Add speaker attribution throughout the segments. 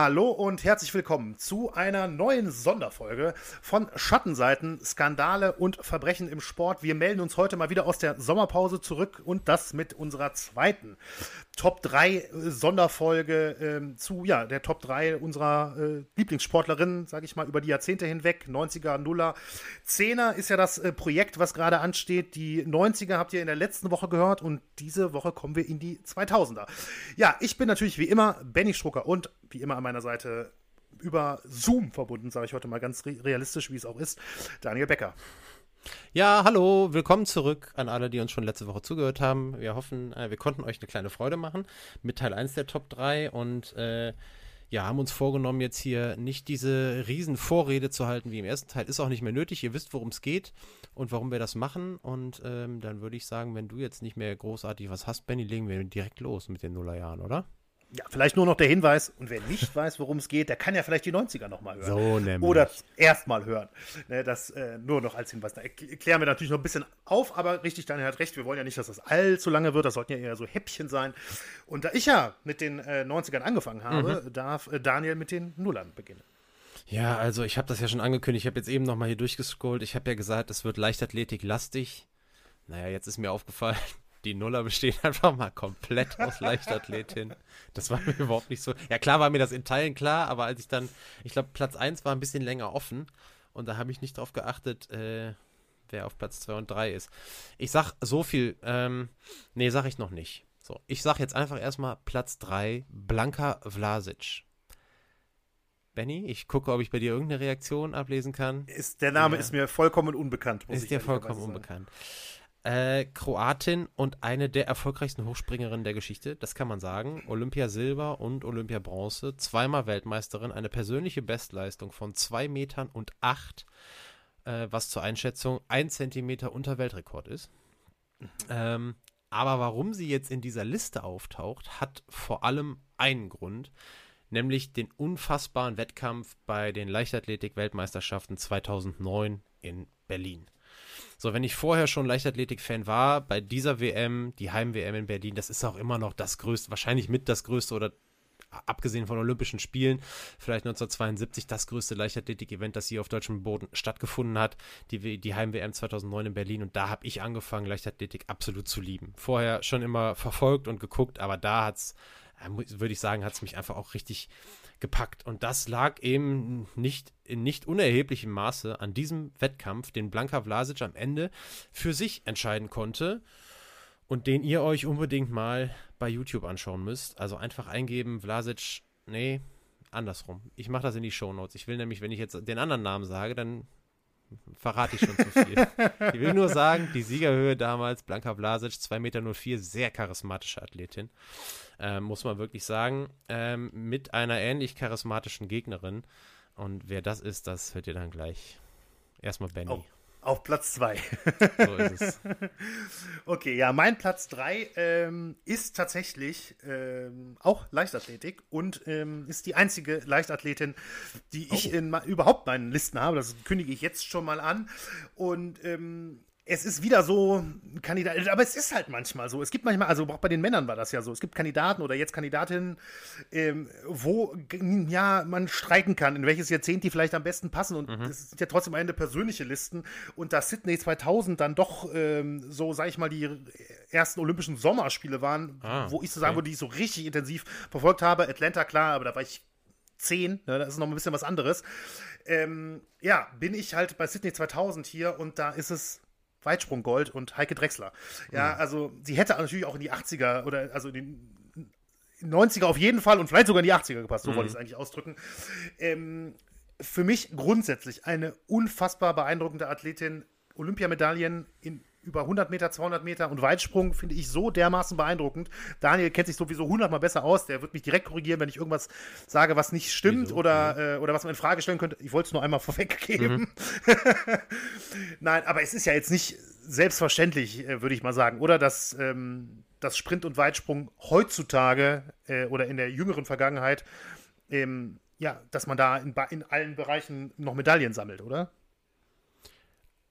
Speaker 1: Hallo und herzlich willkommen zu einer neuen Sonderfolge von Schattenseiten, Skandale und Verbrechen im Sport. Wir melden uns heute mal wieder aus der Sommerpause zurück und das mit unserer zweiten Top 3 äh, Sonderfolge äh, zu ja, der Top 3 unserer äh, Lieblingssportlerinnen, sage ich mal, über die Jahrzehnte hinweg. 90er, Nuller, 10er ist ja das äh, Projekt, was gerade ansteht. Die 90er habt ihr in der letzten Woche gehört und diese Woche kommen wir in die 2000er. Ja, ich bin natürlich wie immer Benny Strucker und wie immer an meiner Seite über Zoom verbunden, sage ich heute mal ganz realistisch, wie es auch ist, Daniel Becker.
Speaker 2: Ja, hallo, willkommen zurück an alle, die uns schon letzte Woche zugehört haben. Wir hoffen, äh, wir konnten euch eine kleine Freude machen mit Teil 1 der Top 3 und äh, ja, haben uns vorgenommen, jetzt hier nicht diese riesen Vorrede zu halten wie im ersten Teil. Ist auch nicht mehr nötig. Ihr wisst, worum es geht und warum wir das machen. Und ähm, dann würde ich sagen, wenn du jetzt nicht mehr großartig was hast, Benny, legen wir direkt los mit den Nullerjahren, oder?
Speaker 1: Ja, vielleicht nur noch der Hinweis, und wer nicht weiß, worum es geht, der kann ja vielleicht die 90er nochmal hören.
Speaker 2: So nämlich.
Speaker 1: Oder erstmal hören. Ne, das äh, nur noch als Hinweis. Da erklären wir natürlich noch ein bisschen auf, aber richtig, Daniel hat recht, wir wollen ja nicht, dass das allzu lange wird, das sollten ja eher so Häppchen sein. Und da ich ja mit den äh, 90ern angefangen habe, mhm. darf äh, Daniel mit den Nullern beginnen.
Speaker 2: Ja, also ich habe das ja schon angekündigt, ich habe jetzt eben nochmal hier durchgescrollt, ich habe ja gesagt, es wird Leichtathletik lastig. Naja, jetzt ist mir aufgefallen, die Nuller bestehen einfach mal komplett aus Leichtathletin. Das war mir überhaupt nicht so. Ja, klar war mir das in Teilen klar, aber als ich dann, ich glaube, Platz 1 war ein bisschen länger offen und da habe ich nicht drauf geachtet, äh, wer auf Platz 2 und 3 ist. Ich sag so viel, ähm, nee, sag ich noch nicht. So, ich sag jetzt einfach erstmal Platz 3, Blanka Vlasic. Benny, ich gucke, ob ich bei dir irgendeine Reaktion ablesen kann.
Speaker 1: Ist, der Name ja. ist mir vollkommen unbekannt.
Speaker 2: ist dir vollkommen unbekannt äh, Kroatin und eine der erfolgreichsten Hochspringerinnen der Geschichte, das kann man sagen. Olympia Silber und Olympia Bronze, zweimal Weltmeisterin, eine persönliche Bestleistung von zwei Metern und acht, äh, was zur Einschätzung ein Zentimeter unter Weltrekord ist. Ähm, aber warum sie jetzt in dieser Liste auftaucht, hat vor allem einen Grund, nämlich den unfassbaren Wettkampf bei den Leichtathletik-Weltmeisterschaften 2009 in Berlin. So, wenn ich vorher schon Leichtathletik-Fan war, bei dieser WM, die Heim-WM in Berlin, das ist auch immer noch das größte, wahrscheinlich mit das größte oder abgesehen von Olympischen Spielen, vielleicht 1972 das größte Leichtathletik-Event, das hier auf deutschem Boden stattgefunden hat, die, die Heim-WM 2009 in Berlin. Und da habe ich angefangen, Leichtathletik absolut zu lieben. Vorher schon immer verfolgt und geguckt, aber da hat es, äh, würde ich sagen, hat es mich einfach auch richtig gepackt. Und das lag eben nicht in nicht unerheblichem Maße an diesem Wettkampf, den Blanka Vlasic am Ende für sich entscheiden konnte und den ihr euch unbedingt mal bei YouTube anschauen müsst. Also einfach eingeben, Vlasic, nee, andersrum. Ich mache das in die Shownotes. Ich will nämlich, wenn ich jetzt den anderen Namen sage, dann verrate ich schon zu viel. ich will nur sagen, die Siegerhöhe damals, Blanka Vlasic, 2,04 Meter, sehr charismatische Athletin ähm, muss man wirklich sagen, ähm, mit einer ähnlich charismatischen Gegnerin. Und wer das ist, das hört ihr dann gleich. Erstmal Benny.
Speaker 1: Oh. Auf Platz 2. so ist es. Okay, ja, mein Platz 3 ähm, ist tatsächlich ähm, auch Leichtathletik und ähm, ist die einzige Leichtathletin, die ich oh. in überhaupt meinen Listen habe. Das kündige ich jetzt schon mal an. Und ähm, es ist wieder so ein Kandidat, aber es ist halt manchmal so. Es gibt manchmal, also auch bei den Männern war das ja so. Es gibt Kandidaten oder jetzt Kandidatinnen, ähm, wo ja man streiken kann, in welches Jahrzehnt die vielleicht am besten passen. Und es mhm. sind ja trotzdem eine persönliche Listen. Und da Sydney 2000 dann doch ähm, so, sag ich mal, die ersten Olympischen Sommerspiele waren, ah, wo ich so sagen okay. würde, die ich so richtig intensiv verfolgt habe. Atlanta, klar, aber da war ich zehn, ne, das ist noch ein bisschen was anderes. Ähm, ja, bin ich halt bei Sydney 2000 hier und da ist es Weitsprung Gold und Heike Drechsler. Ja, mhm. also sie hätte natürlich auch in die 80er oder also in die 90er auf jeden Fall und vielleicht sogar in die 80er gepasst, so mhm. wollte ich es eigentlich ausdrücken. Ähm, für mich grundsätzlich eine unfassbar beeindruckende Athletin. Olympiamedaillen in über 100 Meter, 200 Meter und Weitsprung finde ich so dermaßen beeindruckend. Daniel kennt sich sowieso 100 Mal besser aus. Der wird mich direkt korrigieren, wenn ich irgendwas sage, was nicht stimmt oder, ja. äh, oder was man in Frage stellen könnte. Ich wollte es nur einmal vorweggeben. Mhm. Nein, aber es ist ja jetzt nicht selbstverständlich, äh, würde ich mal sagen, oder? Dass, ähm, dass Sprint und Weitsprung heutzutage äh, oder in der jüngeren Vergangenheit, ähm, ja, dass man da in, in allen Bereichen noch Medaillen sammelt, oder?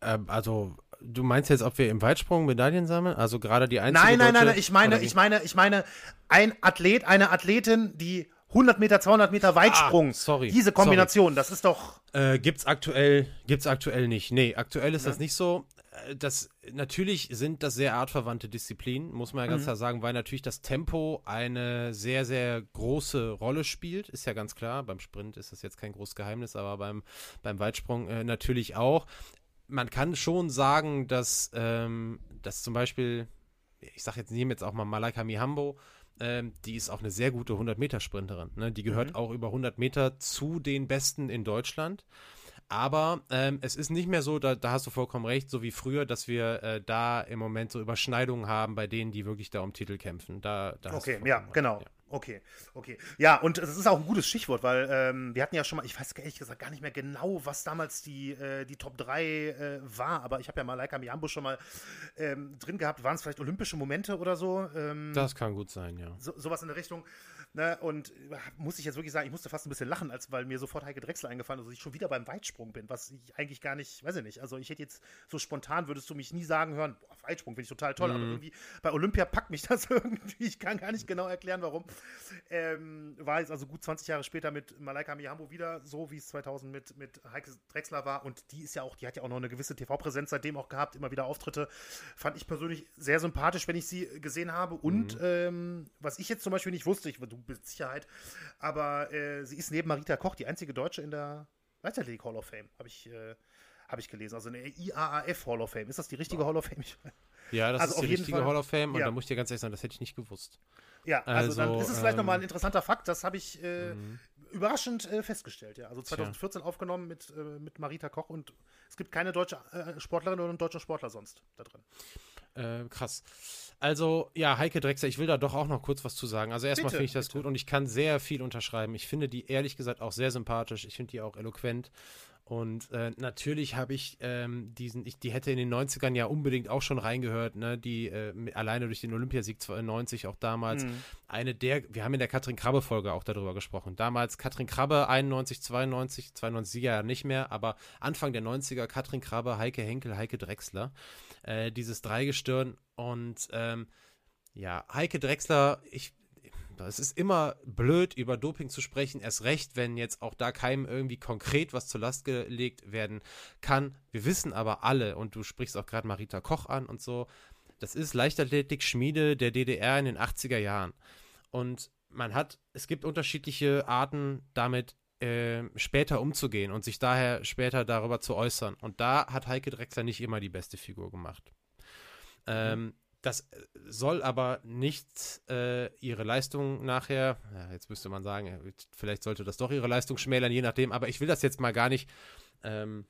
Speaker 2: Ähm, also Du meinst jetzt, ob wir im Weitsprung Medaillen sammeln? Also gerade die einzige
Speaker 1: Nein, nein, nein, nein, ich meine, ich meine, ich meine, ein Athlet, eine Athletin, die 100 Meter, 200 Meter Weitsprung.
Speaker 2: Ah, sorry.
Speaker 1: Diese Kombination, sorry. das ist doch.
Speaker 2: Äh, gibt's aktuell, gibt's aktuell nicht. Nee, aktuell ist ja. das nicht so. Äh, das, natürlich sind das sehr artverwandte Disziplinen, muss man ja ganz mhm. klar sagen, weil natürlich das Tempo eine sehr, sehr große Rolle spielt. Ist ja ganz klar. Beim Sprint ist das jetzt kein großes Geheimnis, aber beim, beim Weitsprung äh, natürlich auch. Man kann schon sagen, dass, ähm, dass zum Beispiel, ich sag jetzt, nehme jetzt auch mal Malaika Mihambo, ähm, die ist auch eine sehr gute 100-Meter-Sprinterin. Ne? Die gehört mhm. auch über 100 Meter zu den Besten in Deutschland. Aber ähm, es ist nicht mehr so, da, da, hast du vollkommen recht, so wie früher, dass wir äh, da im Moment so Überschneidungen haben bei denen, die wirklich da um Titel kämpfen. Da, da
Speaker 1: okay, ja, genau. Ja. Okay, okay. Ja, und das ist auch ein gutes Stichwort, weil ähm, wir hatten ja schon mal, ich weiß ehrlich gesagt gar nicht mehr genau, was damals die, äh, die Top 3 äh, war, aber ich habe ja mal Malaika Miambo schon mal ähm, drin gehabt. Waren es vielleicht olympische Momente oder so? Ähm,
Speaker 2: das kann gut sein, ja.
Speaker 1: So, sowas in der Richtung. Ne, und muss ich jetzt wirklich sagen, ich musste fast ein bisschen lachen, als weil mir sofort Heike Drechsel eingefallen ist, dass ich schon wieder beim Weitsprung bin, was ich eigentlich gar nicht, weiß ich nicht. Also ich hätte jetzt so spontan würdest du mich nie sagen hören, boah, Weitsprung finde ich total toll, mhm. aber irgendwie bei Olympia packt mich das irgendwie. Ich kann gar nicht genau erklären, warum. Ähm, war jetzt also gut 20 Jahre später mit Malaika Mihambo wieder so, wie es 2000 mit, mit Heike Drechsler war. Und die ist ja auch, die hat ja auch noch eine gewisse TV-Präsenz seitdem auch gehabt, immer wieder Auftritte. Fand ich persönlich sehr sympathisch, wenn ich sie gesehen habe. Und mhm. ähm, was ich jetzt zum Beispiel nicht wusste, ich, du mit Sicherheit. Aber äh, sie ist neben Marita Koch die einzige Deutsche in der Leichtathletik Hall of Fame, habe ich, äh, hab ich gelesen. Also eine IAAF Hall of Fame. Ist das die richtige Hall of Fame?
Speaker 2: ja, das also ist die richtige Fall, Hall of Fame und ja. da muss ich dir ganz ehrlich sagen, das hätte ich nicht gewusst.
Speaker 1: Ja, also, also dann ist es vielleicht ähm, nochmal ein interessanter Fakt, das habe ich äh, mhm. überraschend äh, festgestellt, ja. Also 2014 Tja. aufgenommen mit, äh, mit Marita Koch und es gibt keine deutsche äh, Sportlerin oder einen deutschen Sportler sonst da drin.
Speaker 2: Äh, krass. Also, ja, Heike Drexler, ich will da doch auch noch kurz was zu sagen. Also, erstmal finde ich das bitte. gut und ich kann sehr viel unterschreiben. Ich finde die ehrlich gesagt auch sehr sympathisch. Ich finde die auch eloquent. Und äh, natürlich habe ich ähm, diesen, ich, die hätte in den 90ern ja unbedingt auch schon reingehört, ne? Die äh, alleine durch den Olympiasieg 92 auch damals. Mhm. Eine der, wir haben in der Katrin Krabbe-Folge auch darüber gesprochen. Damals Katrin Krabbe 91, 92, 92 ja nicht mehr, aber Anfang der 90er Katrin Krabbe, Heike Henkel, Heike Drexler. Äh, dieses Dreigestirn und ähm, ja, Heike Drexler, ich es ist immer blöd, über Doping zu sprechen, erst recht, wenn jetzt auch da keinem irgendwie konkret was zur Last gelegt werden kann. Wir wissen aber alle, und du sprichst auch gerade Marita Koch an und so, das ist Leichtathletik-Schmiede der DDR in den 80er Jahren. Und man hat, es gibt unterschiedliche Arten, damit äh, später umzugehen und sich daher später darüber zu äußern. Und da hat Heike Drexler nicht immer die beste Figur gemacht. Ähm, das äh, soll aber nicht äh, ihre Leistung nachher, ja, jetzt müsste man sagen, vielleicht sollte das doch ihre Leistung schmälern, je nachdem, aber ich will das jetzt mal gar nicht ähm,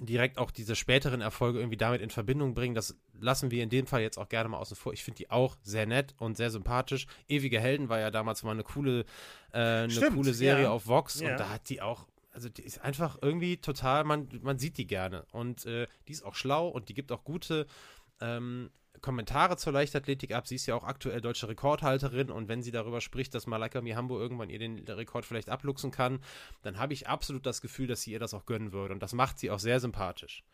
Speaker 2: direkt auch diese späteren Erfolge irgendwie damit in Verbindung bringen. Das lassen wir in dem Fall jetzt auch gerne mal außen vor. Ich finde die auch sehr nett und sehr sympathisch. Ewige Helden war ja damals mal eine coole, äh, eine Stimmt, coole Serie ja. auf Vox ja. und da hat die auch also die ist einfach irgendwie total, man, man sieht die gerne. Und äh, die ist auch schlau und die gibt auch gute ähm, Kommentare zur Leichtathletik ab. Sie ist ja auch aktuell deutsche Rekordhalterin und wenn sie darüber spricht, dass Malaika Mihambo irgendwann ihr den Rekord vielleicht abluchsen kann, dann habe ich absolut das Gefühl, dass sie ihr das auch gönnen würde und das macht sie auch sehr sympathisch.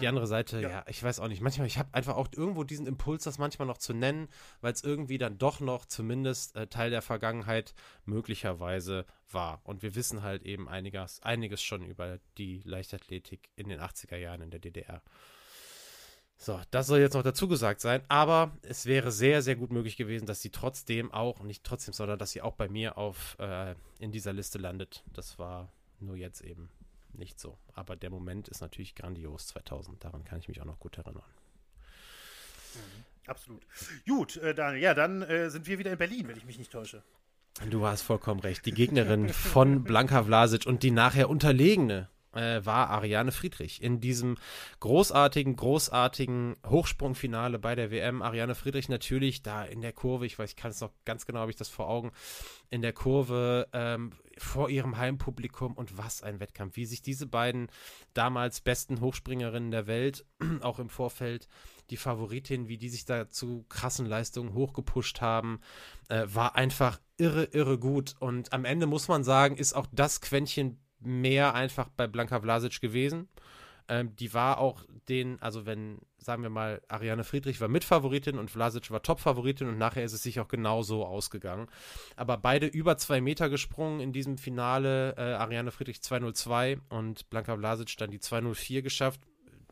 Speaker 2: Die andere Seite, ja. ja, ich weiß auch nicht. Manchmal, ich habe einfach auch irgendwo diesen Impuls, das manchmal noch zu nennen, weil es irgendwie dann doch noch zumindest äh, Teil der Vergangenheit möglicherweise war. Und wir wissen halt eben einiges, einiges schon über die Leichtathletik in den 80er Jahren in der DDR. So, das soll jetzt noch dazu gesagt sein, aber es wäre sehr, sehr gut möglich gewesen, dass sie trotzdem auch, nicht trotzdem, sondern dass sie auch bei mir auf äh, in dieser Liste landet. Das war nur jetzt eben nicht so. Aber der Moment ist natürlich grandios 2000. Daran kann ich mich auch noch gut erinnern.
Speaker 1: Mhm, absolut. Gut, äh, Daniel, ja, dann äh, sind wir wieder in Berlin, wenn ich mich nicht täusche.
Speaker 2: Du hast vollkommen recht. Die Gegnerin von Blanka Vlasic und die nachher unterlegene äh, war Ariane Friedrich in diesem großartigen, großartigen Hochsprungfinale bei der WM. Ariane Friedrich natürlich da in der Kurve, ich weiß, ich kann es noch ganz genau, habe ich das vor Augen, in der Kurve ähm, vor ihrem Heimpublikum und was ein Wettkampf, wie sich diese beiden damals besten Hochspringerinnen der Welt, auch im Vorfeld, die Favoritin, wie die sich da zu krassen Leistungen hochgepusht haben, äh, war einfach irre, irre gut. Und am Ende muss man sagen, ist auch das Quäntchen mehr einfach bei Blanka Vlasic gewesen. Ähm, die war auch den, also wenn, sagen wir mal, Ariane Friedrich war Mitfavoritin und Vlasic war Topfavoritin und nachher ist es sich auch genau so ausgegangen. Aber beide über zwei Meter gesprungen in diesem Finale. Äh, Ariane Friedrich 202 und Blanka Vlasic dann die 204 geschafft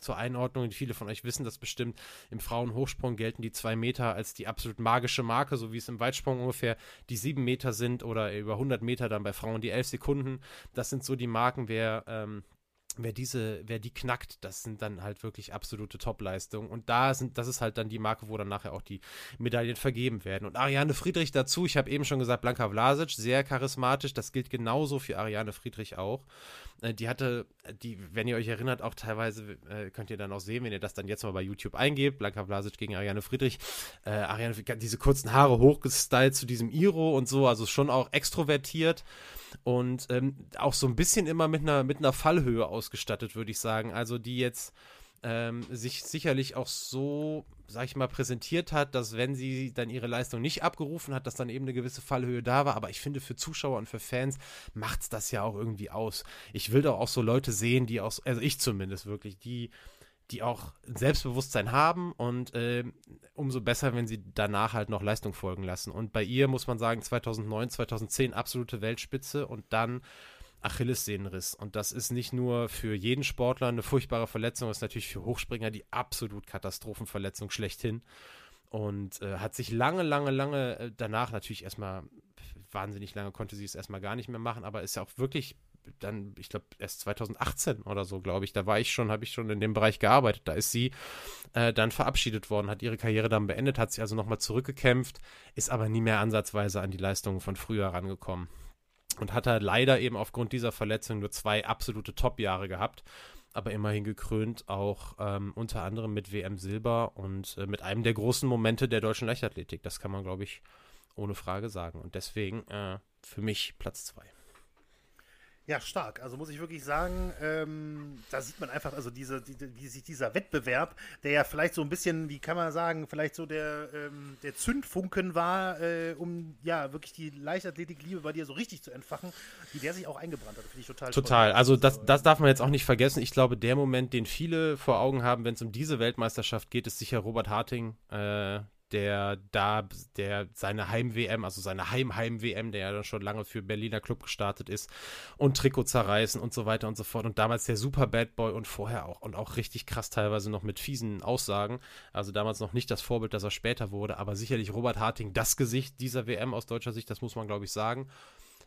Speaker 2: zur Einordnung, viele von euch wissen das bestimmt, im Frauenhochsprung gelten die zwei Meter als die absolut magische Marke, so wie es im Weitsprung ungefähr die sieben Meter sind oder über 100 Meter dann bei Frauen die elf Sekunden. Das sind so die Marken, wer ähm, wer diese, wer die knackt, das sind dann halt wirklich absolute Top-Leistungen. Und da sind, das ist halt dann die Marke, wo dann nachher auch die Medaillen vergeben werden. Und Ariane Friedrich dazu, ich habe eben schon gesagt, Blanka Vlasic, sehr charismatisch, das gilt genauso für Ariane Friedrich auch. Äh, die hatte, die, wenn ihr euch erinnert, auch teilweise, äh, könnt ihr dann auch sehen, wenn ihr das dann jetzt mal bei YouTube eingebt, Blanka Vlasic gegen Ariane Friedrich, äh, Ariane diese kurzen Haare hochgestylt zu diesem Iro und so, also schon auch extrovertiert und ähm, auch so ein bisschen immer mit einer, mit einer Fallhöhe ausgestattet, würde ich sagen. Also die jetzt ähm, sich sicherlich auch so, sag ich mal, präsentiert hat, dass wenn sie dann ihre Leistung nicht abgerufen hat, dass dann eben eine gewisse Fallhöhe da war. Aber ich finde, für Zuschauer und für Fans macht es das ja auch irgendwie aus. Ich will doch auch so Leute sehen, die auch, also ich zumindest wirklich, die die auch Selbstbewusstsein haben und äh, umso besser, wenn sie danach halt noch Leistung folgen lassen. Und bei ihr muss man sagen, 2009, 2010 absolute Weltspitze und dann Achillessehnenriss. Und das ist nicht nur für jeden Sportler eine furchtbare Verletzung, ist natürlich für Hochspringer die absolut Katastrophenverletzung schlechthin. Und äh, hat sich lange, lange, lange äh, danach natürlich erstmal, wahnsinnig lange konnte sie es erstmal gar nicht mehr machen, aber ist ja auch wirklich dann, ich glaube, erst 2018 oder so, glaube ich, da war ich schon, habe ich schon in dem Bereich gearbeitet. Da ist sie äh, dann verabschiedet worden, hat ihre Karriere dann beendet, hat sich also nochmal zurückgekämpft, ist aber nie mehr ansatzweise an die Leistungen von früher rangekommen. Und hat halt leider eben aufgrund dieser Verletzung nur zwei absolute Top-Jahre gehabt aber immerhin gekrönt auch ähm, unter anderem mit WM Silber und äh, mit einem der großen Momente der deutschen Leichtathletik. Das kann man, glaube ich, ohne Frage sagen. Und deswegen äh, für mich Platz zwei.
Speaker 1: Ja, stark. Also muss ich wirklich sagen, ähm, da sieht man einfach, also diese, die, wie sich dieser Wettbewerb, der ja vielleicht so ein bisschen, wie kann man sagen, vielleicht so der, ähm, der Zündfunken war, äh, um ja wirklich die Leichtathletik-Liebe bei dir so richtig zu entfachen, wie der sich auch eingebrannt hat. Finde ich total
Speaker 2: Total. Toll. Also das, das darf man jetzt auch nicht vergessen. Ich glaube, der Moment, den viele vor Augen haben, wenn es um diese Weltmeisterschaft geht, ist sicher Robert Harting, äh, der da, der seine Heim-WM, also seine Heim-Heim-WM, der ja dann schon lange für Berliner Club gestartet ist und Trikot zerreißen und so weiter und so fort. Und damals der super Bad Boy und vorher auch und auch richtig krass teilweise noch mit fiesen Aussagen, also damals noch nicht das Vorbild, das er später wurde, aber sicherlich Robert Harting das Gesicht dieser WM aus deutscher Sicht, das muss man glaube ich sagen,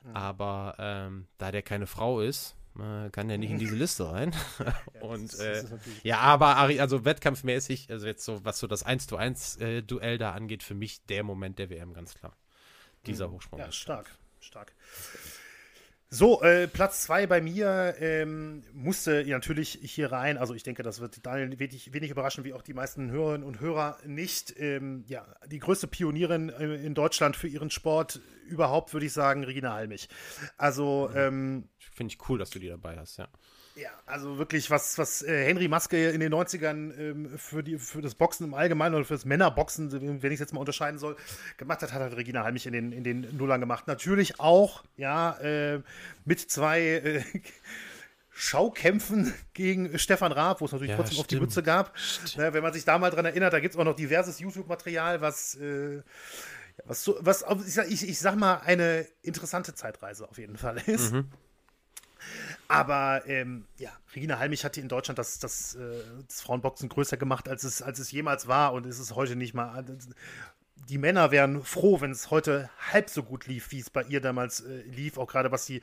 Speaker 2: mhm. aber ähm, da der keine Frau ist, man kann ja nicht in diese Liste rein. ja, und ist, äh, ja, aber also wettkampfmäßig, also jetzt so, was so das 1 zu 1 äh, Duell da angeht, für mich der Moment der WM, ganz klar. Dieser mhm. Hochsprung.
Speaker 1: Ja, stark, stark. So, äh, Platz 2 bei mir ähm, musste ja, natürlich hier rein. Also ich denke, das wird Daniel wenig, wenig überraschen, wie auch die meisten Hörerinnen und Hörer nicht. Ähm, ja, die größte Pionierin äh, in Deutschland für ihren Sport überhaupt, würde ich sagen, Regina Halmich. Also
Speaker 2: mhm. ähm, finde ich cool, dass du die dabei hast, ja.
Speaker 1: Ja, also wirklich, was, was äh, Henry Maske in den 90ern ähm, für, die, für das Boxen im Allgemeinen oder für das Männerboxen, wenn ich es jetzt mal unterscheiden soll, gemacht hat, hat halt Regina Halmich in den, in den Nullern gemacht. Natürlich auch, ja, äh, mit zwei äh, Schaukämpfen gegen Stefan Raab, wo es natürlich ja, trotzdem auf die Mütze gab. Ja, wenn man sich da mal dran erinnert, da gibt es auch noch diverses YouTube-Material, was, äh, was, so, was ich, ich sag mal, eine interessante Zeitreise auf jeden Fall ist. Mhm. Aber ähm, ja, Regina Halmich hat in Deutschland das, das, äh, das, Frauenboxen größer gemacht, als es, als es jemals war und ist es heute nicht mal. Die Männer wären froh, wenn es heute halb so gut lief, wie es bei ihr damals äh, lief, auch gerade was die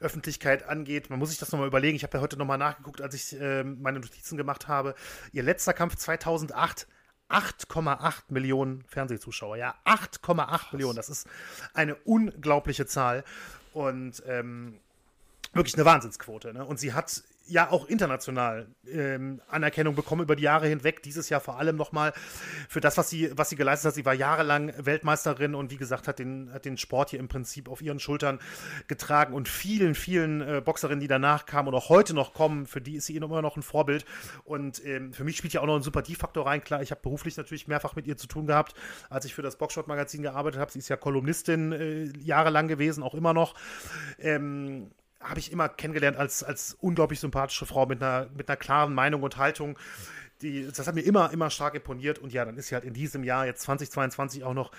Speaker 1: Öffentlichkeit angeht. Man muss sich das nochmal überlegen. Ich habe ja heute nochmal nachgeguckt, als ich äh, meine Notizen gemacht habe. Ihr letzter Kampf 2008 8,8 Millionen Fernsehzuschauer. Ja, 8,8 Millionen. Das ist eine unglaubliche Zahl. Und ähm, wirklich eine Wahnsinnsquote. Ne? Und sie hat ja auch international ähm, Anerkennung bekommen über die Jahre hinweg. Dieses Jahr vor allem nochmal für das, was sie, was sie geleistet hat. Sie war jahrelang Weltmeisterin und wie gesagt, hat den, hat den Sport hier im Prinzip auf ihren Schultern getragen. Und vielen, vielen äh, Boxerinnen, die danach kamen und auch heute noch kommen, für die ist sie immer noch ein Vorbild. Und ähm, für mich spielt ja auch noch ein Sympathiefaktor rein. Klar, ich habe beruflich natürlich mehrfach mit ihr zu tun gehabt, als ich für das Boxshot-Magazin gearbeitet habe. Sie ist ja Kolumnistin äh, jahrelang gewesen, auch immer noch. Ähm, habe ich immer kennengelernt als, als unglaublich sympathische Frau mit einer, mit einer klaren Meinung und Haltung. Die, das hat mir immer, immer stark imponiert. Und ja, dann ist sie halt in diesem Jahr, jetzt 2022, auch noch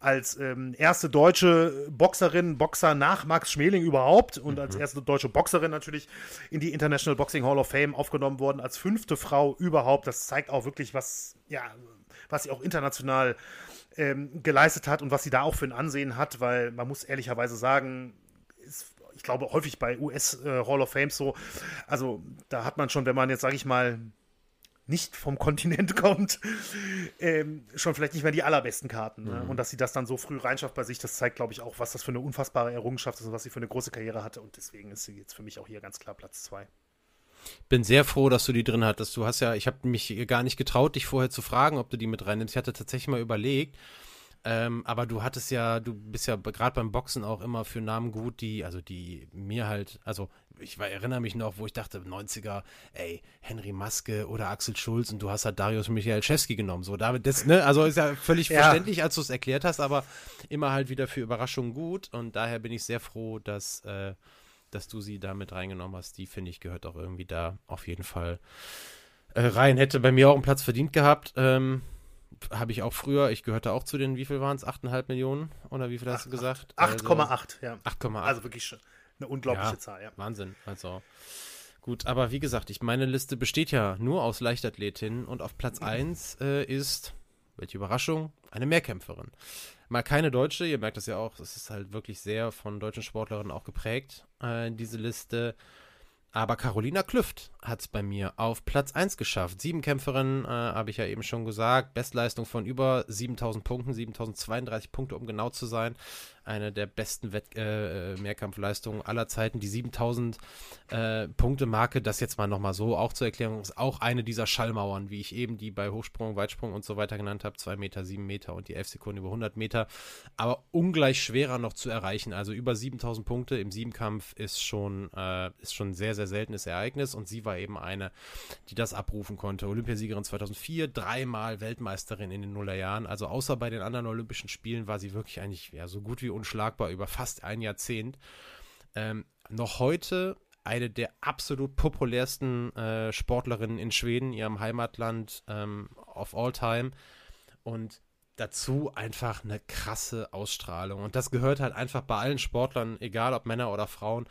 Speaker 1: als ähm, erste deutsche Boxerin, Boxer nach Max Schmeling überhaupt und mhm. als erste deutsche Boxerin natürlich in die International Boxing Hall of Fame aufgenommen worden, als fünfte Frau überhaupt. Das zeigt auch wirklich, was, ja, was sie auch international ähm, geleistet hat und was sie da auch für ein Ansehen hat, weil man muss ehrlicherweise sagen, ist ich glaube, häufig bei US äh, Hall of Fame so. Also da hat man schon, wenn man jetzt, sage ich mal, nicht vom Kontinent kommt, ähm, schon vielleicht nicht mehr die allerbesten Karten. Ne? Mhm. Und dass sie das dann so früh reinschafft bei sich, das zeigt, glaube ich, auch, was das für eine unfassbare Errungenschaft ist und was sie für eine große Karriere hatte. Und deswegen ist sie jetzt für mich auch hier ganz klar Platz zwei.
Speaker 2: Bin sehr froh, dass du die drin hattest. Du hast ja, ich habe mich gar nicht getraut, dich vorher zu fragen, ob du die mit reinnimmst. Ich hatte tatsächlich mal überlegt, ähm, aber du hattest ja, du bist ja gerade beim Boxen auch immer für Namen gut, die, also die mir halt, also ich war, erinnere mich noch, wo ich dachte, 90er, ey, Henry Maske oder Axel Schulz und du hast halt Darius Michalczewski genommen. So, damit, das, ne, also ist ja völlig ja. verständlich, als du es erklärt hast, aber immer halt wieder für Überraschungen gut und daher bin ich sehr froh, dass, äh, dass du sie da mit reingenommen hast. Die, finde ich, gehört auch irgendwie da auf jeden Fall äh, rein. Hätte bei mir auch einen Platz verdient gehabt. Ähm, habe ich auch früher, ich gehörte auch zu den, wie viel waren es? 8,5 Millionen? Oder wie viel hast du gesagt?
Speaker 1: 8,8, also,
Speaker 2: ja. 8,8.
Speaker 1: Also wirklich eine unglaubliche ja, Zahl, ja.
Speaker 2: Wahnsinn. Also. Gut, aber wie gesagt, ich, meine Liste besteht ja nur aus Leichtathletinnen und auf Platz 1 äh, ist, welche Überraschung, eine Mehrkämpferin. Mal keine Deutsche, ihr merkt das ja auch, es ist halt wirklich sehr von deutschen Sportlerinnen auch geprägt, äh, diese Liste. Aber Carolina Klüft hat es bei mir auf Platz 1 geschafft. Sieben Kämpferinnen, äh, habe ich ja eben schon gesagt. Bestleistung von über 7000 Punkten, 7032 Punkte, um genau zu sein eine der besten Wett äh, äh, Mehrkampfleistungen aller Zeiten. Die 7000 äh, Punkte Marke, das jetzt mal nochmal so auch zur Erklärung, ist auch eine dieser Schallmauern, wie ich eben die bei Hochsprung, Weitsprung und so weiter genannt habe. 2 Meter, 7 Meter und die 11 Sekunden über 100 Meter. Aber ungleich schwerer noch zu erreichen. Also über 7000 Punkte im Siebenkampf ist schon, äh, ist schon ein sehr, sehr seltenes Ereignis und sie war eben eine, die das abrufen konnte. Olympiasiegerin 2004, dreimal Weltmeisterin in den Nullerjahren. Also außer bei den anderen Olympischen Spielen war sie wirklich eigentlich ja, so gut wie unschlagbar über fast ein Jahrzehnt. Ähm, noch heute eine der absolut populärsten äh, Sportlerinnen in Schweden, ihrem Heimatland ähm, of all time. Und dazu einfach eine krasse Ausstrahlung. Und das gehört halt einfach bei allen Sportlern, egal ob Männer oder Frauen,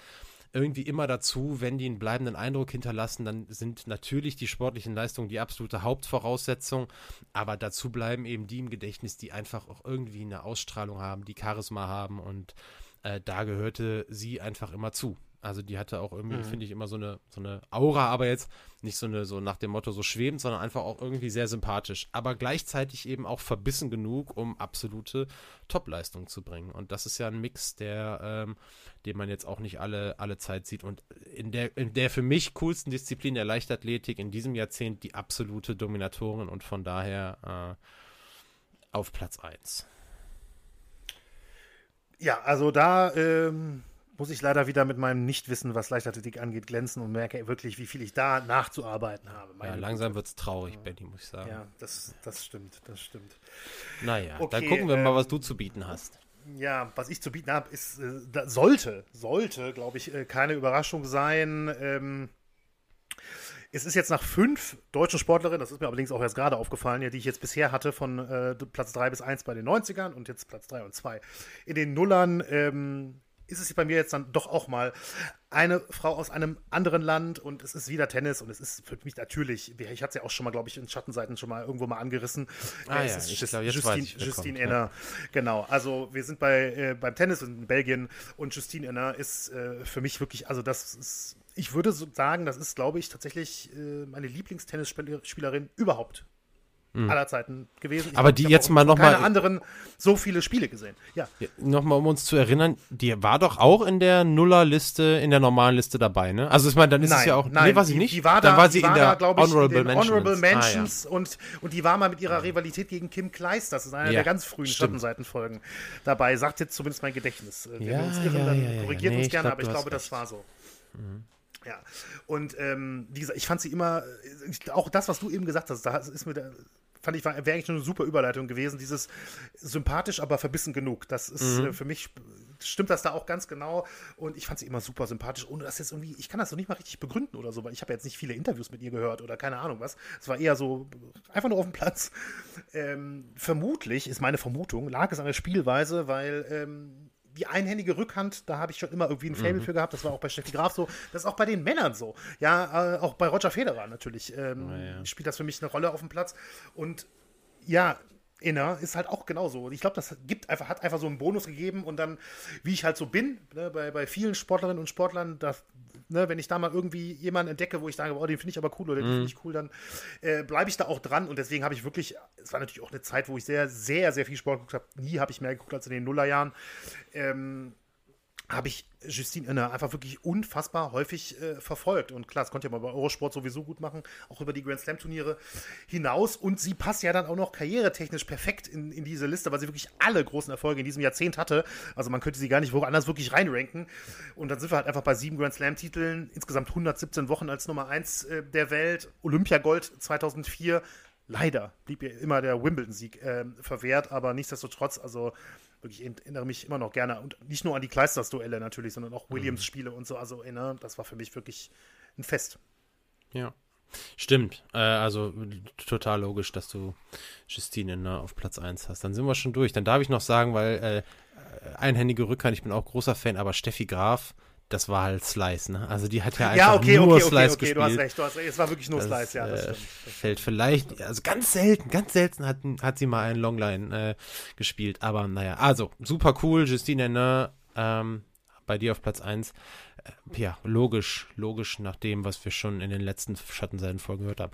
Speaker 2: irgendwie immer dazu, wenn die einen bleibenden Eindruck hinterlassen, dann sind natürlich die sportlichen Leistungen die absolute Hauptvoraussetzung, aber dazu bleiben eben die im Gedächtnis, die einfach auch irgendwie eine Ausstrahlung haben, die Charisma haben und äh, da gehörte sie einfach immer zu. Also die hatte auch irgendwie, mhm. finde ich, immer so eine, so eine Aura, aber jetzt nicht so eine, so nach dem Motto so schwebend, sondern einfach auch irgendwie sehr sympathisch. Aber gleichzeitig eben auch verbissen genug, um absolute Topleistung zu bringen. Und das ist ja ein Mix, der, ähm, den man jetzt auch nicht alle, alle Zeit sieht. Und in der, in der für mich coolsten Disziplin der Leichtathletik in diesem Jahrzehnt die absolute Dominatorin und von daher äh, auf Platz 1.
Speaker 1: Ja, also da ähm, muss ich leider wieder mit meinem Nichtwissen, was Leichtathletik angeht, glänzen und merke wirklich, wie viel ich da nachzuarbeiten habe.
Speaker 2: ja, langsam wird es traurig, Benny, muss ich sagen.
Speaker 1: Ja, das, das stimmt, das stimmt.
Speaker 2: Naja, okay, dann gucken wir ähm, mal, was du zu bieten hast.
Speaker 1: Ja, was ich zu bieten habe, ist, äh, sollte, sollte, glaube ich, äh, keine Überraschung sein. Ähm, es ist jetzt nach fünf deutschen Sportlerinnen, das ist mir allerdings auch erst gerade aufgefallen, ja, die ich jetzt bisher hatte, von äh, Platz 3 bis 1 bei den 90ern und jetzt Platz 3 und 2 in den Nullern, ähm, ist es bei mir jetzt dann doch auch mal eine Frau aus einem anderen Land und es ist wieder Tennis und es ist für mich natürlich, ich hatte es ja auch schon mal, glaube ich, in Schattenseiten schon mal irgendwo mal angerissen.
Speaker 2: Ah, es ja, ist
Speaker 1: ich glaub, Justine, ich, Justine Enner. Ja. Genau, also wir sind bei, äh, beim Tennis in Belgien und Justine Enner ist äh, für mich wirklich, also das ist, ich würde so sagen, das ist, glaube ich, tatsächlich äh, meine Lieblingstennisspielerin überhaupt mhm. aller Zeiten gewesen.
Speaker 2: Ich Aber die jetzt mal nochmal.
Speaker 1: Keine anderen so viele Spiele gesehen. Ja. ja
Speaker 2: nochmal, um uns zu erinnern, die war doch auch in der Nullerliste, in der normalen Liste dabei, ne? Also, ich meine, dann ist
Speaker 1: nein,
Speaker 2: es ja auch.
Speaker 1: Nein,
Speaker 2: nee, war
Speaker 1: sie
Speaker 2: nicht.
Speaker 1: Die war da, dann
Speaker 2: war sie in der
Speaker 1: da, Honorable, in Mentions. Honorable Mentions ah, ja. und, und die war mal mit ihrer Rivalität gegen Kim Kleist, das ist einer ja, der ganz frühen Schattenseitenfolgen dabei, sagt jetzt zumindest mein Gedächtnis.
Speaker 2: Wenn wir uns irren, dann
Speaker 1: korrigiert nee, uns gerne, aber ich glaube, das war so. Mhm. Ja, und ähm, wie gesagt, ich fand sie immer, auch das, was du eben gesagt hast, da ist mir der, fand ich, wäre eigentlich eine super Überleitung gewesen. Dieses sympathisch, aber verbissen genug. Das ist mhm. äh, für mich, stimmt das da auch ganz genau. Und ich fand sie immer super sympathisch, ohne dass jetzt irgendwie, ich kann das noch nicht mal richtig begründen oder so, weil ich habe jetzt nicht viele Interviews mit ihr gehört oder keine Ahnung was. Es war eher so, einfach nur auf dem Platz. Ähm, vermutlich, ist meine Vermutung, lag es an der Spielweise, weil ähm, die einhändige Rückhand, da habe ich schon immer irgendwie ein Faible mhm. für gehabt. Das war auch bei Steffi Graf so. Das ist auch bei den Männern so. Ja, äh, auch bei Roger Federer natürlich. Ähm, oh, ja. Spielt das für mich eine Rolle auf dem Platz. Und ja, Inner ist halt auch genauso. Ich glaube, das gibt einfach, hat einfach so einen Bonus gegeben und dann, wie ich halt so bin, ne, bei, bei vielen Sportlerinnen und Sportlern, da, ne, wenn ich da mal irgendwie jemanden entdecke, wo ich sage, oh, den finde ich aber cool oder den mhm. finde ich cool, dann äh, bleibe ich da auch dran und deswegen habe ich wirklich, es war natürlich auch eine Zeit, wo ich sehr, sehr, sehr viel Sport geguckt habe. Nie habe ich mehr geguckt als in den Nullerjahren. Ähm, habe ich Justine Inner einfach wirklich unfassbar häufig äh, verfolgt. Und klar, das konnte ja mal bei Eurosport sowieso gut machen, auch über die Grand Slam-Turniere hinaus. Und sie passt ja dann auch noch karrieretechnisch perfekt in, in diese Liste, weil sie wirklich alle großen Erfolge in diesem Jahrzehnt hatte. Also man könnte sie gar nicht woanders wirklich reinranken. Und dann sind wir halt einfach bei sieben Grand Slam-Titeln, insgesamt 117 Wochen als Nummer eins äh, der Welt, Olympiagold 2004. Leider blieb ihr immer der Wimbledon-Sieg äh, verwehrt, aber nichtsdestotrotz, also wirklich erinnere mich immer noch gerne und nicht nur an die Kleisters-Duelle natürlich, sondern auch mhm. Williams-Spiele und so. Also, ne, das war für mich wirklich ein Fest.
Speaker 2: Ja. Stimmt. Äh, also total logisch, dass du Justine ne, auf Platz 1 hast. Dann sind wir schon durch. Dann darf ich noch sagen, weil äh, einhändige Rückhand, ich bin auch großer Fan, aber Steffi Graf das war halt Slice, ne? Also die hat ja einfach ja, okay, nur okay, Slice okay, okay, gespielt. du hast recht, du hast recht.
Speaker 1: Es war wirklich nur das, Slice, ja, das
Speaker 2: äh, stimmt. Fällt vielleicht, also ganz selten, ganz selten hat, hat sie mal einen Longline äh, gespielt, aber naja, also super cool, Justine Henner, ähm, bei dir auf Platz 1 ja, logisch, logisch nach dem, was wir schon in den letzten Schattenseiten-Folgen gehört haben.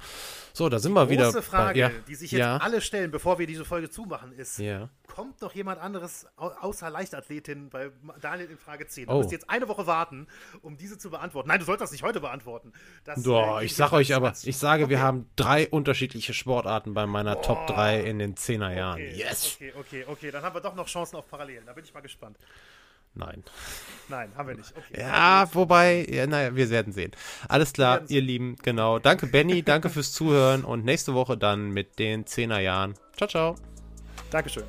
Speaker 2: So, da sind die wir wieder.
Speaker 1: Die große Frage, bei, ja, die sich jetzt ja. alle stellen, bevor wir diese Folge zumachen, ist: ja. Kommt noch jemand anderes außer Leichtathletin bei Daniel in Frage 10? Du oh. musst jetzt eine Woche warten, um diese zu beantworten. Nein, du sollst das nicht heute beantworten.
Speaker 2: Das, Boah, äh, ich sag euch aber, ich sage, okay. wir haben drei unterschiedliche Sportarten bei meiner oh. Top 3 in den 10er Jahren.
Speaker 1: Okay,
Speaker 2: yes!
Speaker 1: Okay, okay, okay. Dann haben wir doch noch Chancen auf Parallelen. Da bin ich mal gespannt.
Speaker 2: Nein.
Speaker 1: Nein, haben wir nicht. Okay.
Speaker 2: Ja, wobei, ja, naja, wir werden sehen. Alles klar, ihr Lieben, genau. Danke, Benny, danke fürs Zuhören und nächste Woche dann mit den 10er Jahren. Ciao, ciao.
Speaker 1: Dankeschön.